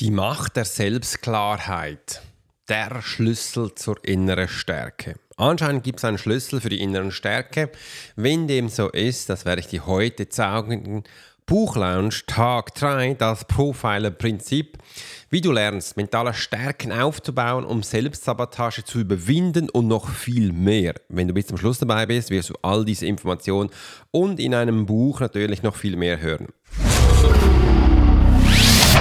Die Macht der Selbstklarheit. Der Schlüssel zur inneren Stärke. Anscheinend gibt es einen Schlüssel für die inneren Stärke. Wenn dem so ist, das werde ich dir heute zeigen. Buchlounge Tag 3, das Profiler-Prinzip. Wie du lernst, mentale Stärken aufzubauen, um Selbstsabotage zu überwinden und noch viel mehr. Wenn du bis zum Schluss dabei bist, wirst du all diese Informationen und in einem Buch natürlich noch viel mehr hören.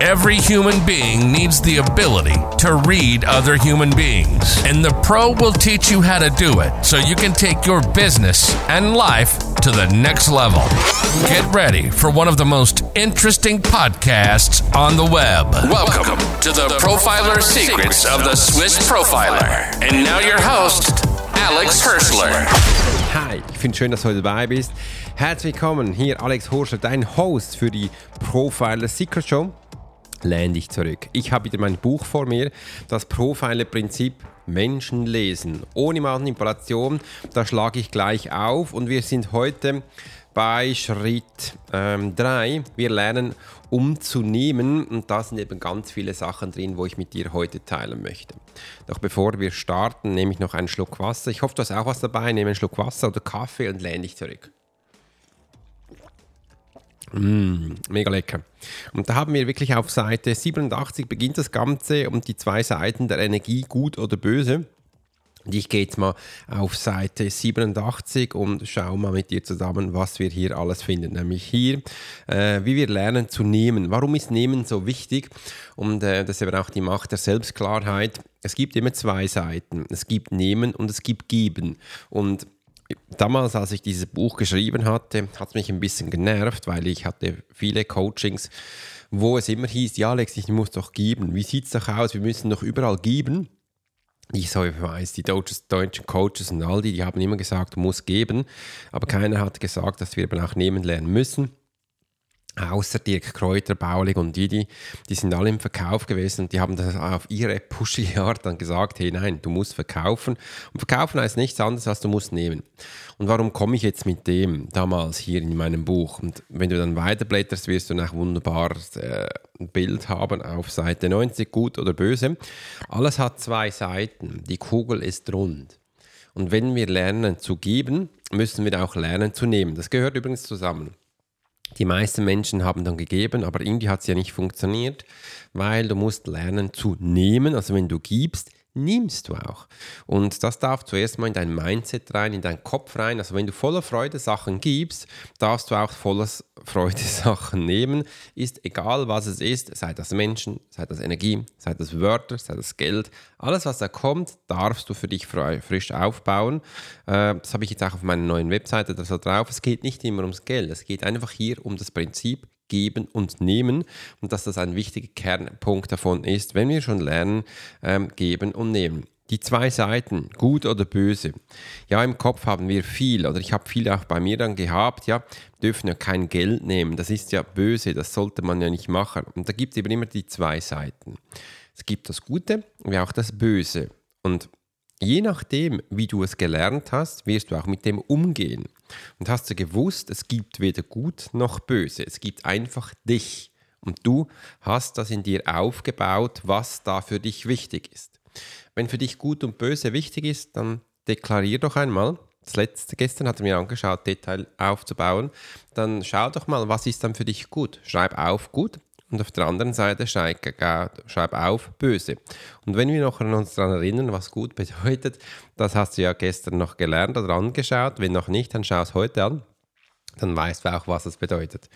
every human being needs the ability to read other human beings. And the pro will teach you how to do it so you can take your business and life to the next level. Get ready for one of the most interesting podcasts on the web. Welcome to the Profiler Secrets of the Swiss Profiler. And now your host, Alex Hirschler. Hi, ich finde schön, dass du heute dabei bist. Herzlich willkommen, hier Alex Horschler, dein Host für die Profiler Secret Show. Lehn dich zurück. Ich habe wieder mein Buch vor mir, das Profiler-Prinzip Menschen lesen. Ohne Manipulation, da schlage ich gleich auf und wir sind heute bei Schritt 3. Ähm, wir lernen umzunehmen und da sind eben ganz viele Sachen drin, wo ich mit dir heute teilen möchte. Doch bevor wir starten, nehme ich noch einen Schluck Wasser. Ich hoffe, du hast auch was dabei. Nehme einen Schluck Wasser oder Kaffee und lehne dich zurück. Mm, mega lecker. Und da haben wir wirklich auf Seite 87 beginnt das Ganze und die zwei Seiten der Energie, gut oder böse. Und ich gehe jetzt mal auf Seite 87 und schaue mal mit dir zusammen, was wir hier alles finden. Nämlich hier, äh, wie wir lernen zu nehmen. Warum ist Nehmen so wichtig? Und äh, das ist eben auch die Macht der Selbstklarheit. Es gibt immer zwei Seiten. Es gibt Nehmen und es gibt Geben. Und damals, als ich dieses Buch geschrieben hatte, hat es mich ein bisschen genervt, weil ich hatte viele Coachings, wo es immer hieß, ja Alex, ich muss doch geben. Wie sieht es doch aus? Wir müssen doch überall geben ich so weiß, die deutschen Coaches und all die, die haben immer gesagt, du musst geben, aber keiner hat gesagt, dass wir eben auch nehmen lernen müssen. Außer Dirk Kräuter, Baulig und Didi, die sind alle im Verkauf gewesen und die haben das auf ihre pushige Art dann gesagt, hey nein, du musst verkaufen. Und verkaufen heißt nichts anderes, als du musst nehmen. Und warum komme ich jetzt mit dem damals hier in meinem Buch? Und wenn du dann weiterblätterst, wirst du ein wunderbares äh, Bild haben auf Seite 90, gut oder böse. Alles hat zwei Seiten. Die Kugel ist rund. Und wenn wir lernen zu geben, müssen wir auch lernen zu nehmen. Das gehört übrigens zusammen. Die meisten Menschen haben dann gegeben, aber irgendwie hat es ja nicht funktioniert, weil du musst lernen zu nehmen. Also wenn du gibst, nimmst du auch. Und das darf zuerst mal in dein Mindset rein, in deinen Kopf rein. Also wenn du voller Freude Sachen gibst, darfst du auch voller Freude Sachen nehmen. Ist egal, was es ist, sei das Menschen, sei das Energie, sei das Wörter, sei das Geld. Alles, was da kommt, darfst du für dich frisch aufbauen. Äh, das habe ich jetzt auch auf meiner neuen Webseite da drauf. Es geht nicht immer ums Geld, es geht einfach hier um das Prinzip geben und nehmen und dass das ein wichtiger Kernpunkt davon ist, wenn wir schon lernen, ähm, geben und nehmen. Die zwei Seiten, gut oder böse. Ja, im Kopf haben wir viel, oder ich habe viel auch bei mir dann gehabt, ja, dürfen ja kein Geld nehmen, das ist ja böse, das sollte man ja nicht machen. Und da gibt es eben immer die zwei Seiten. Es gibt das Gute wie auch das Böse. Und Je nachdem, wie du es gelernt hast, wirst du auch mit dem umgehen. Und hast du gewusst, es gibt weder gut noch böse. Es gibt einfach dich. Und du hast das in dir aufgebaut, was da für dich wichtig ist. Wenn für dich gut und böse wichtig ist, dann deklarier doch einmal. Das letzte gestern hat er mir angeschaut, Detail aufzubauen. Dann schau doch mal, was ist dann für dich gut. Schreib auf gut, und auf der anderen Seite schreib, schreib auf böse. Und wenn wir noch an uns daran erinnern, was gut bedeutet, das hast du ja gestern noch gelernt oder angeschaut. Wenn noch nicht, dann schau es heute an. Dann weißt du auch, was es bedeutet.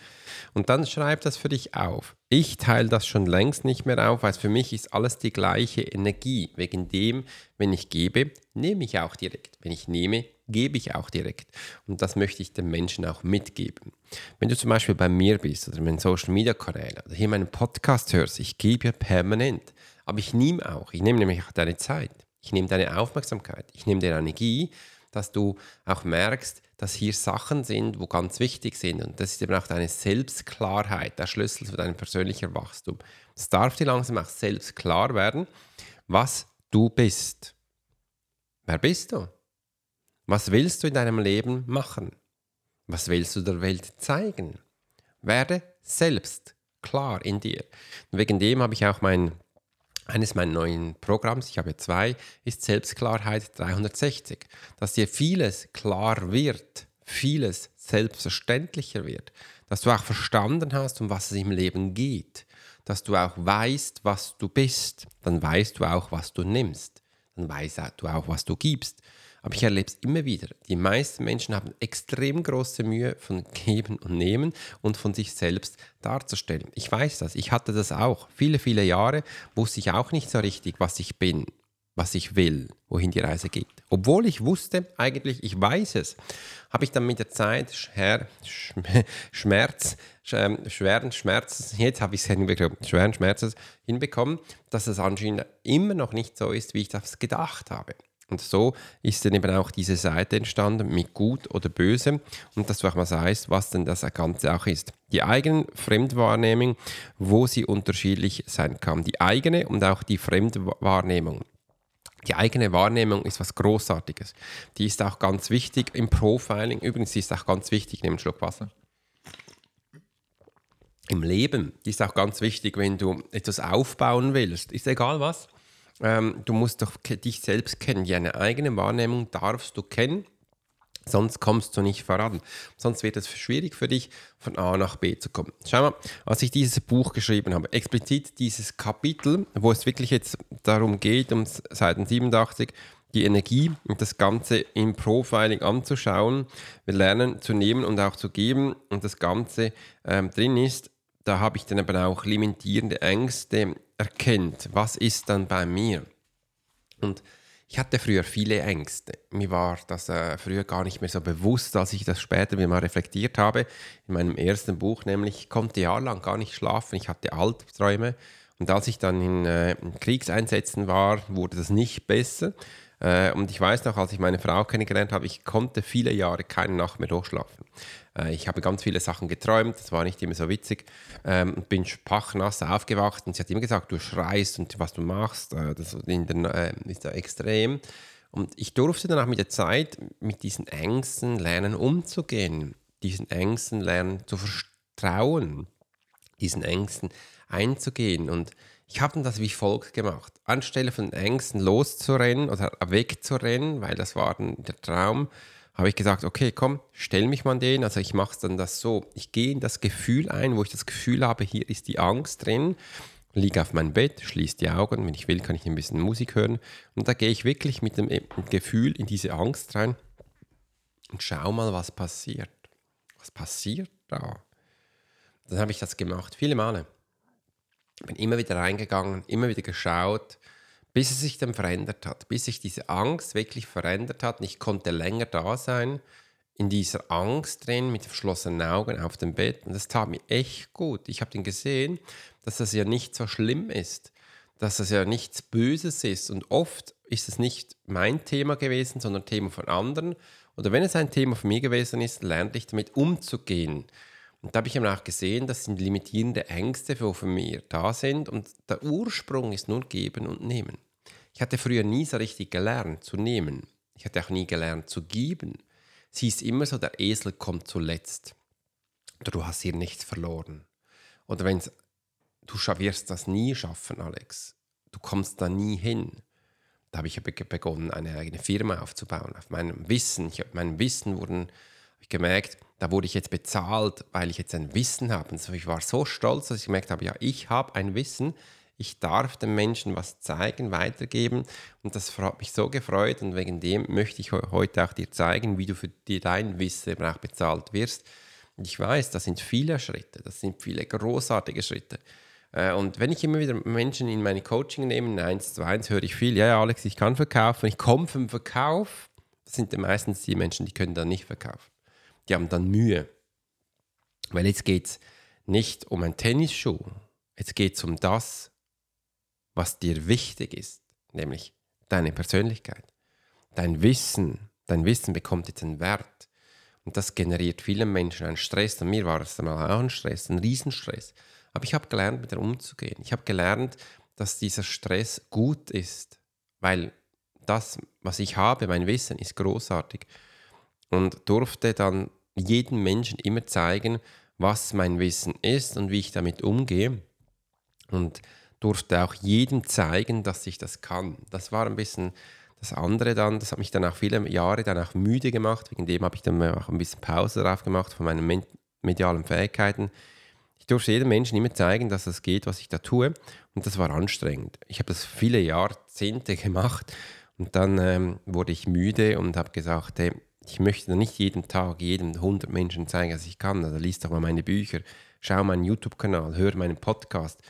Und dann schreib das für dich auf. Ich teile das schon längst nicht mehr auf, weil für mich ist alles die gleiche Energie. Wegen dem, wenn ich gebe, nehme ich auch direkt. Wenn ich nehme, gebe ich auch direkt. Und das möchte ich den Menschen auch mitgeben. Wenn du zum Beispiel bei mir bist oder meinen Social Media Kanälen oder hier meinen Podcast hörst, ich gebe ja permanent. Aber ich nehme auch, ich nehme nämlich auch deine Zeit, ich nehme deine Aufmerksamkeit, ich nehme deine Energie, dass du auch merkst, dass hier Sachen sind, wo ganz wichtig sind. Und das ist eben auch deine Selbstklarheit, der Schlüssel zu deinem persönlichen Wachstum. Es darf dir langsam auch selbst klar werden, was du bist. Wer bist du? Was willst du in deinem Leben machen? Was willst du der Welt zeigen? Werde selbst klar in dir. Und wegen dem habe ich auch mein eines meiner neuen Programms, ich habe zwei, ist Selbstklarheit 360, dass dir vieles klar wird, vieles selbstverständlicher wird, dass du auch verstanden hast, um was es im Leben geht, dass du auch weißt, was du bist, dann weißt du auch, was du nimmst, dann weißt du auch, was du gibst. Aber ich erlebe es immer wieder. Die meisten Menschen haben extrem große Mühe von Geben und Nehmen und von sich selbst darzustellen. Ich weiß das. Ich hatte das auch. Viele, viele Jahre wusste ich auch nicht so richtig, was ich bin, was ich will, wohin die Reise geht. Obwohl ich wusste, eigentlich, ich weiß es, habe ich dann mit der Zeit Scher Schmerz, ähm, schweren Schmerzes, jetzt habe ich es hinbekommen, schweren Schmerzes hinbekommen, dass es anscheinend immer noch nicht so ist, wie ich das gedacht habe. Und so ist dann eben auch diese Seite entstanden mit Gut oder Böse und dass du auch mal sagst, was denn das Ganze auch ist. Die eigene Fremdwahrnehmung, wo sie unterschiedlich sein kann. Die eigene und auch die Fremdwahrnehmung. Die eigene Wahrnehmung ist was Großartiges. Die ist auch ganz wichtig im Profiling. Übrigens ist auch ganz wichtig, einen Schluck Wasser. Im Leben die ist auch ganz wichtig, wenn du etwas aufbauen willst. Ist egal was ähm, du musst doch dich selbst kennen. Deine eigene Wahrnehmung darfst du kennen. Sonst kommst du nicht voran. Sonst wird es schwierig für dich, von A nach B zu kommen. Schau mal, als ich dieses Buch geschrieben habe, explizit dieses Kapitel, wo es wirklich jetzt darum geht, um Seiten 87, die Energie und das Ganze im Profiling anzuschauen, wir lernen zu nehmen und auch zu geben und das Ganze ähm, drin ist, da habe ich dann eben auch limitierende Ängste erkennt, was ist dann bei mir. Und ich hatte früher viele Ängste. Mir war das äh, früher gar nicht mehr so bewusst, als ich das später mal reflektiert habe. In meinem ersten Buch nämlich, ich konnte jahrelang gar nicht schlafen, ich hatte Albträume. Und als ich dann in, äh, in Kriegseinsätzen war, wurde das nicht besser. Äh, und ich weiß noch, als ich meine Frau kennengelernt habe, ich konnte viele Jahre keine Nacht mehr durchschlafen. Äh, ich habe ganz viele Sachen geträumt, das war nicht immer so witzig. Ähm, bin pachnass aufgewacht und sie hat immer gesagt, du schreist und was du machst, äh, das ist ja extrem. Und ich durfte dann auch mit der Zeit mit diesen Ängsten lernen umzugehen, diesen Ängsten lernen zu vertrauen, diesen Ängsten einzugehen. Und ich habe dann das wie folgt gemacht. Anstelle von Ängsten loszurennen oder wegzurennen, weil das war dann der Traum, habe ich gesagt, okay, komm, stell mich mal den. Also ich mache es dann das so. Ich gehe in das Gefühl ein, wo ich das Gefühl habe, hier ist die Angst drin. Liege auf meinem Bett, schließe die Augen. Wenn ich will, kann ich ein bisschen Musik hören. Und da gehe ich wirklich mit dem Gefühl in diese Angst rein und schau mal, was passiert. Was passiert da? Dann habe ich das gemacht, viele Male. Bin immer wieder reingegangen, immer wieder geschaut, bis es sich dann verändert hat, bis sich diese Angst wirklich verändert hat. Und ich konnte länger da sein, in dieser Angst drin, mit verschlossenen Augen auf dem Bett. Und das tat mir echt gut. Ich habe dann gesehen, dass das ja nicht so schlimm ist, dass das ja nichts Böses ist. Und oft ist es nicht mein Thema gewesen, sondern Thema von anderen. Oder wenn es ein Thema von mir gewesen ist, lernte ich damit umzugehen. Und da habe ich eben auch gesehen, das sind limitierende Ängste, die von mir da sind. Und der Ursprung ist nur geben und nehmen. Ich hatte früher nie so richtig gelernt zu nehmen. Ich hatte auch nie gelernt zu geben. Es hieß immer so, der Esel kommt zuletzt. Oder du hast hier nichts verloren. Oder wenn du wirst das nie schaffen, Alex. Du kommst da nie hin. Da habe ich begonnen, eine eigene Firma aufzubauen. Auf meinem Wissen. Ich, meinem Wissen wurden, ich gemerkt, da wurde ich jetzt bezahlt, weil ich jetzt ein Wissen habe. Und ich war so stolz, dass ich gemerkt habe, ja, ich habe ein Wissen, ich darf den Menschen was zeigen, weitergeben und das hat mich so gefreut und wegen dem möchte ich heute auch dir zeigen, wie du für dein Wissen auch bezahlt wirst. Und ich weiß, das sind viele Schritte, das sind viele großartige Schritte. Äh, und wenn ich immer wieder Menschen in meine Coaching nehme, eins zu eins, höre ich viel, ja, Alex, ich kann verkaufen, ich komme vom Verkauf. Das sind meistens die Menschen, die können dann nicht verkaufen. Die haben dann Mühe. Weil jetzt geht es nicht um einen Tennisschuh, jetzt geht es um das, was dir wichtig ist, nämlich deine Persönlichkeit, dein Wissen. Dein Wissen bekommt jetzt einen Wert. Und das generiert vielen Menschen einen Stress. Und mir war es einmal auch ein Stress, ein Riesenstress. Aber ich habe gelernt, mit dem umzugehen. Ich habe gelernt, dass dieser Stress gut ist, weil das, was ich habe, mein Wissen, ist großartig. Und durfte dann jedem Menschen immer zeigen, was mein Wissen ist und wie ich damit umgehe. Und durfte auch jedem zeigen, dass ich das kann. Das war ein bisschen das andere dann, das hat mich dann auch viele Jahre dann auch müde gemacht. Wegen dem habe ich dann auch ein bisschen Pause darauf gemacht von meinen medialen Fähigkeiten. Ich durfte jedem Menschen immer zeigen, dass es geht, was ich da tue. Und das war anstrengend. Ich habe das viele Jahrzehnte gemacht und dann ähm, wurde ich müde und habe gesagt, hey, ich möchte nicht jeden Tag jedem 100 Menschen zeigen, dass ich kann. Also liest doch mal meine Bücher, schau meinen YouTube-Kanal, hör meinen Podcast,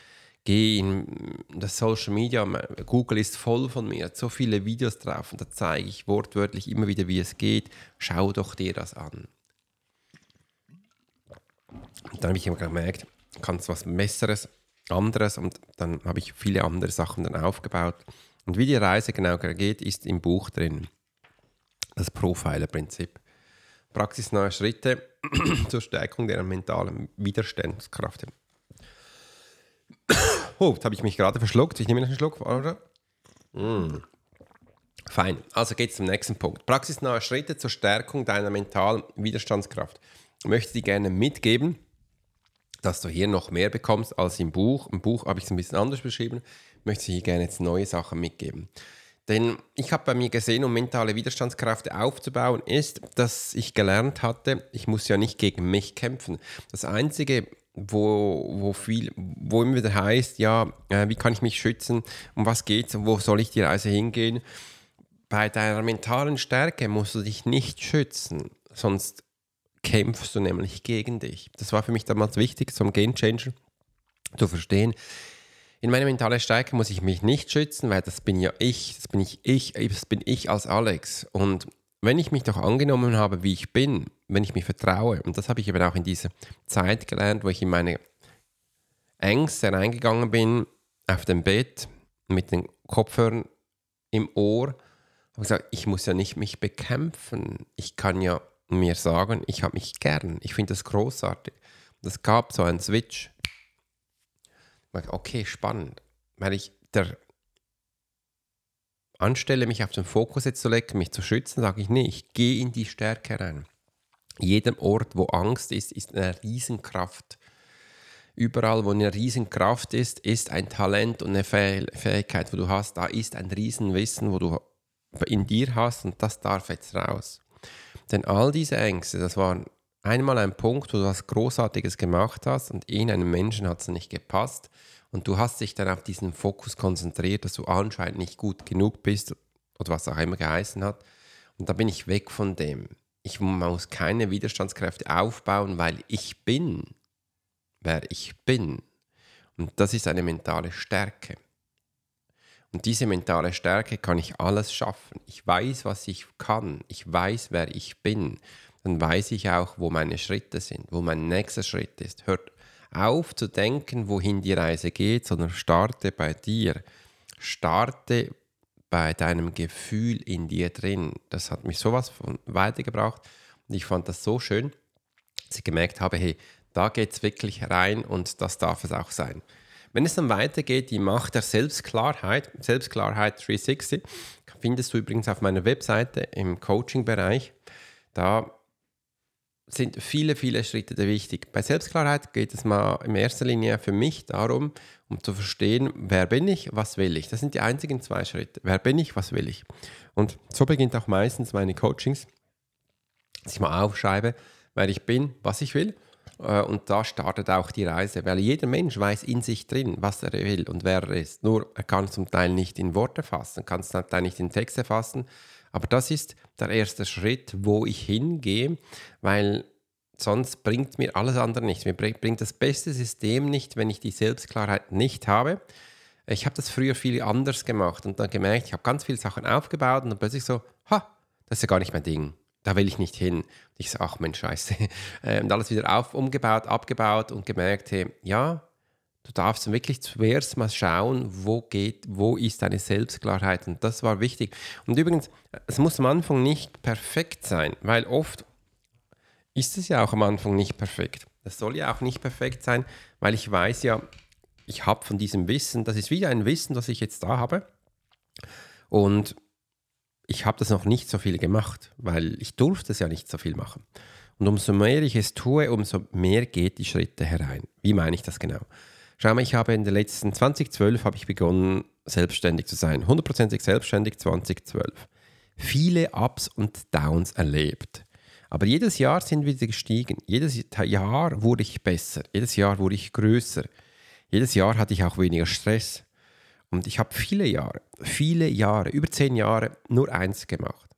geh in das Social Media, Google ist voll von mir, hat so viele Videos drauf und da zeige ich wortwörtlich immer wieder, wie es geht. Schau doch dir das an. Und dann habe ich immer gemerkt, kannst was Besseres, anderes und dann habe ich viele andere Sachen dann aufgebaut. Und wie die Reise genau geht, ist im Buch drin das Profiler-Prinzip. Praxisnahe Schritte zur Stärkung der mentalen Widerstandskraft. Oh, jetzt habe ich mich gerade verschluckt. Ich nehme noch einen Schluck, oder? Mm. Fein. Also es zum nächsten Punkt. Praxisnahe Schritte zur Stärkung deiner mentalen Widerstandskraft. Ich möchte dir gerne mitgeben, dass du hier noch mehr bekommst als im Buch. Im Buch habe ich es ein bisschen anders beschrieben. Ich möchte dir gerne jetzt neue Sachen mitgeben. Denn ich habe bei mir gesehen, um mentale Widerstandskräfte aufzubauen, ist, dass ich gelernt hatte, ich muss ja nicht gegen mich kämpfen. Das Einzige, wo, wo, viel, wo immer wieder heißt, ja, äh, wie kann ich mich schützen, um was geht es, wo soll ich die Reise hingehen? Bei deiner mentalen Stärke musst du dich nicht schützen, sonst kämpfst du nämlich gegen dich. Das war für mich damals wichtig, zum Game Changer zu verstehen. In meiner mentalen Stärke muss ich mich nicht schützen, weil das bin ja ich, das bin ich ich, das bin ich als Alex. Und wenn ich mich doch angenommen habe, wie ich bin, wenn ich mich vertraue, und das habe ich eben auch in dieser Zeit gelernt, wo ich in meine Ängste reingegangen bin, auf dem Bett mit den Kopfhörern im Ohr, habe gesagt, ich muss ja nicht mich bekämpfen. Ich kann ja mir sagen, ich habe mich gern. Ich finde das großartig. Das gab so einen Switch. Okay, spannend. Weil ich der anstelle, mich auf den Fokus jetzt zu legen, mich zu schützen, sage ich, nee, ich gehe in die Stärke rein. Jedem Ort, wo Angst ist, ist eine Riesenkraft. Überall, wo eine Riesenkraft ist, ist ein Talent und eine Fähigkeit, wo du hast. Da ist ein Riesenwissen, wo du in dir hast und das darf jetzt raus. Denn all diese Ängste, das war einmal ein Punkt, wo du was Großartiges gemacht hast und in einem Menschen hat es nicht gepasst und du hast dich dann auf diesen Fokus konzentriert, dass du anscheinend nicht gut genug bist oder was auch immer geheißen hat. Und da bin ich weg von dem. Ich muss keine Widerstandskräfte aufbauen, weil ich bin, wer ich bin. Und das ist eine mentale Stärke. Und diese mentale Stärke kann ich alles schaffen. Ich weiß, was ich kann. Ich weiß, wer ich bin. Dann weiß ich auch, wo meine Schritte sind, wo mein nächster Schritt ist. Hört auf zu denken, wohin die Reise geht, sondern starte bei dir. Starte bei deinem Gefühl in dir drin. Das hat mich sowas von weitergebracht. Und ich fand das so schön, dass ich gemerkt habe, hey, da geht es wirklich rein und das darf es auch sein. Wenn es dann weitergeht, die Macht der Selbstklarheit, Selbstklarheit 360, findest du übrigens auf meiner Webseite im Coaching-Bereich. Da sind viele, viele Schritte wichtig. Bei Selbstklarheit geht es mal in erster Linie für mich darum, um zu verstehen, wer bin ich, was will ich. Das sind die einzigen zwei Schritte. Wer bin ich, was will ich. Und so beginnt auch meistens meine Coachings, dass ich mal aufschreibe, wer ich bin, was ich will äh, und da startet auch die Reise, weil jeder Mensch weiß in sich drin, was er will und wer er ist. Nur er kann es zum Teil nicht in Worte fassen, kann es zum Teil nicht in Texte fassen. Aber das ist der erste Schritt, wo ich hingehe, weil sonst bringt mir alles andere nichts. Mir bringt das beste System nicht, wenn ich die Selbstklarheit nicht habe. Ich habe das früher viel anders gemacht und dann gemerkt, ich habe ganz viele Sachen aufgebaut und dann plötzlich so, ha, das ist ja gar nicht mein Ding da will ich nicht hin. Und ich so, ach Mensch, scheiße. Und alles wieder auf, umgebaut, abgebaut und gemerkt, hey, ja, Du darfst wirklich zuerst mal schauen, wo geht, wo ist deine Selbstklarheit. Und das war wichtig. Und übrigens, es muss am Anfang nicht perfekt sein, weil oft ist es ja auch am Anfang nicht perfekt. Das soll ja auch nicht perfekt sein, weil ich weiß ja, ich habe von diesem Wissen, das ist wieder ein Wissen, das ich jetzt da habe. Und ich habe das noch nicht so viel gemacht, weil ich durfte es ja nicht so viel machen. Und umso mehr ich es tue, umso mehr geht die Schritte herein. Wie meine ich das genau? Schau mal, ich habe in den letzten 2012 habe ich begonnen, selbstständig zu sein. Hundertprozentig selbstständig 2012. Viele Ups und Downs erlebt. Aber jedes Jahr sind wir gestiegen. Jedes Jahr wurde ich besser. Jedes Jahr wurde ich größer. Jedes Jahr hatte ich auch weniger Stress. Und ich habe viele Jahre, viele Jahre, über zehn Jahre nur eins gemacht.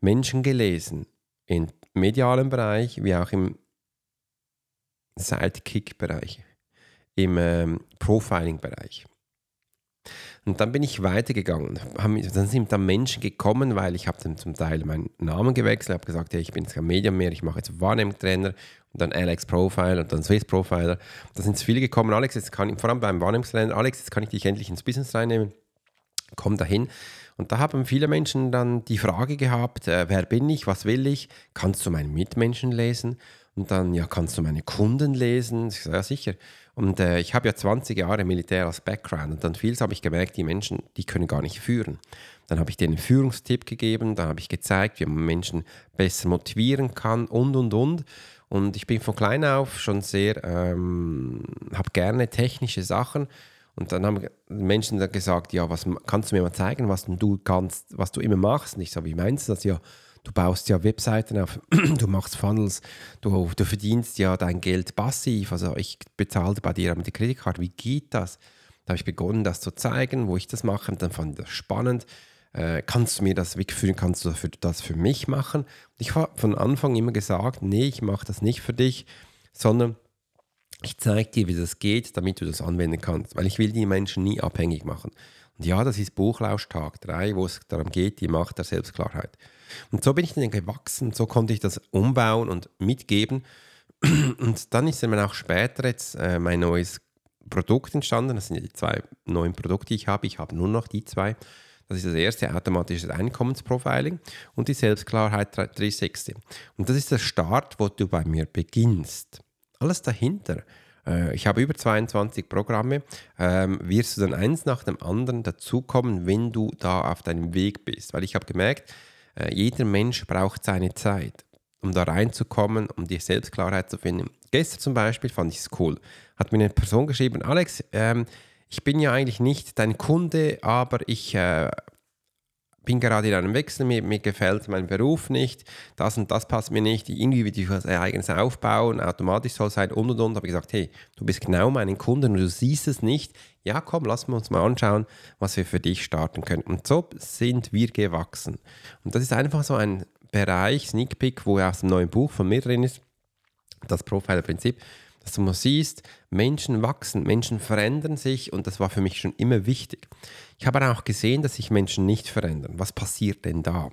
Menschen gelesen, im medialen Bereich wie auch im Sidekick-Bereich im ähm, Profiling-Bereich. Und dann bin ich weitergegangen. Dann sind dann Menschen gekommen, weil ich habe dann zum Teil meinen Namen gewechselt, habe gesagt, hey, ich bin jetzt kein Medium mehr, ich mache jetzt Wahrnehmungstrainer und dann Alex Profiler und dann Swiss Profiler. Da sind viele gekommen, Alex, jetzt kann ich, vor allem beim Wahrnehmungstrainer, Alex, jetzt kann ich dich endlich ins Business reinnehmen. Komm dahin. Und da haben viele Menschen dann die Frage gehabt, äh, wer bin ich, was will ich, kannst du meine Mitmenschen lesen? Und dann, ja, kannst du meine Kunden lesen? Ich sage, ja, sicher. Und äh, ich habe ja 20 Jahre Militär als Background und dann vieles habe ich gemerkt, die Menschen, die können gar nicht führen. Dann habe ich denen einen Führungstipp gegeben, dann habe ich gezeigt, wie man Menschen besser motivieren kann und, und, und. Und ich bin von klein auf schon sehr, ähm, habe gerne technische Sachen. Und dann haben Menschen dann gesagt, ja, was kannst du mir mal zeigen, was du kannst, was du immer machst? Und ich so, wie meinst du das? Ja, du baust ja Webseiten auf, du machst Funnels, du, du verdienst ja dein Geld passiv. Also ich bezahle bei dir mit der Kreditkarte. Wie geht das? Da habe ich begonnen, das zu zeigen, wo ich das mache. Und dann fand ich das spannend. Äh, kannst du mir das wegführen? Kannst du für, das für mich machen? Ich habe von Anfang immer gesagt, nee, ich mache das nicht für dich, sondern ich zeige dir, wie das geht, damit du das anwenden kannst. Weil ich will die Menschen nie abhängig machen. Und ja, das ist Buchlausch Tag 3, wo es darum geht, die Macht der Selbstklarheit. Und so bin ich dann gewachsen, so konnte ich das umbauen und mitgeben. Und dann ist dann auch später jetzt äh, mein neues Produkt entstanden. Das sind die zwei neuen Produkte, die ich habe. Ich habe nur noch die zwei. Das ist das erste automatische Einkommensprofiling und die Selbstklarheit 360. Und das ist der Start, wo du bei mir beginnst. Alles dahinter äh, ich habe über 22 Programme, ähm, wirst du dann eins nach dem anderen dazukommen, wenn du da auf deinem Weg bist. Weil ich habe gemerkt, äh, jeder Mensch braucht seine Zeit, um da reinzukommen, um die Selbstklarheit zu finden. Gestern zum Beispiel fand ich es cool. Hat mir eine Person geschrieben, Alex, ähm, ich bin ja eigentlich nicht dein Kunde, aber ich äh, bin gerade in einem Wechsel, mir, mir, gefällt mein Beruf nicht, das und das passt mir nicht, irgendwie will ich was eigenes aufbauen, automatisch soll sein und und und. Habe ich gesagt, hey, du bist genau mein Kunde und du siehst es nicht. Ja, komm, lass uns mal anschauen, was wir für dich starten können. Und so sind wir gewachsen. Und das ist einfach so ein Bereich, Sneak Peek, wo aus dem neuen Buch von mir drin ist, das Profiler-Prinzip dass du mal siehst, Menschen wachsen, Menschen verändern sich und das war für mich schon immer wichtig. Ich habe auch gesehen, dass sich Menschen nicht verändern. Was passiert denn da?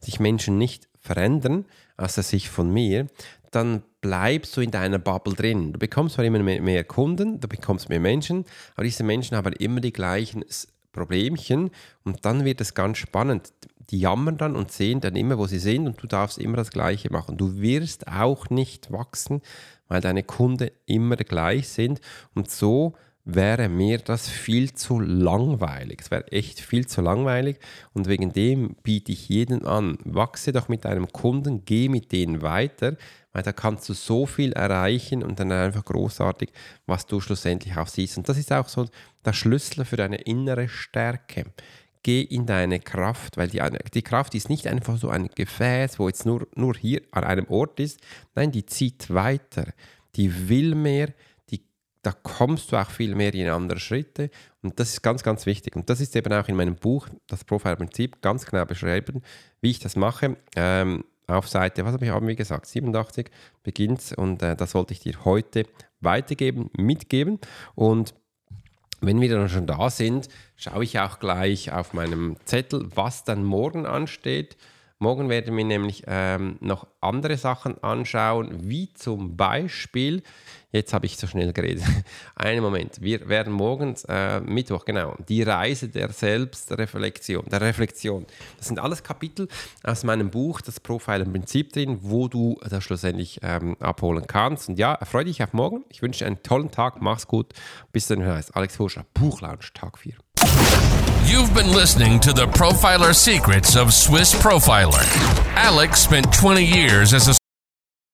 Sich Menschen nicht verändern, außer sich von mir, dann bleibst du in deiner Bubble drin. Du bekommst zwar immer mehr Kunden, du bekommst mehr Menschen, aber diese Menschen haben immer die gleichen Problemchen und dann wird es ganz spannend. Die jammern dann und sehen dann immer, wo sie sind und du darfst immer das Gleiche machen. Du wirst auch nicht wachsen, weil deine Kunden immer gleich sind und so wäre mir das viel zu langweilig. Es wäre echt viel zu langweilig und wegen dem biete ich jedem an, wachse doch mit deinem Kunden, geh mit denen weiter, weil da kannst du so viel erreichen und dann einfach großartig, was du schlussendlich auch siehst. Und das ist auch so der Schlüssel für deine innere Stärke. Geh in deine Kraft, weil die, die Kraft ist nicht einfach so ein Gefäß, wo jetzt nur, nur hier an einem Ort ist. Nein, die zieht weiter. Die will mehr, da kommst du auch viel mehr in andere Schritte. Und das ist ganz, ganz wichtig. Und das ist eben auch in meinem Buch, das Profile-Prinzip, ganz genau beschrieben, wie ich das mache. Ähm, auf Seite, was haben wir gesagt, 87 beginnt und äh, das wollte ich dir heute weitergeben, mitgeben. Und wenn wir dann schon da sind, schaue ich auch gleich auf meinem Zettel, was dann morgen ansteht. Morgen werden wir nämlich ähm, noch andere Sachen anschauen, wie zum Beispiel, jetzt habe ich zu schnell geredet, einen Moment, wir werden morgens, äh, Mittwoch, genau, die Reise der Selbstreflexion, der Reflexion. Das sind alles Kapitel aus meinem Buch, das Profile im Prinzip drin, wo du das schlussendlich ähm, abholen kannst. Und ja, freue dich auf morgen. Ich wünsche dir einen tollen Tag, mach's gut. Bis dann, Alex Forscher, Buchlounge, Tag 4. You've been listening to the Profiler Secrets of Swiss Profiler. Alex spent 20 years as a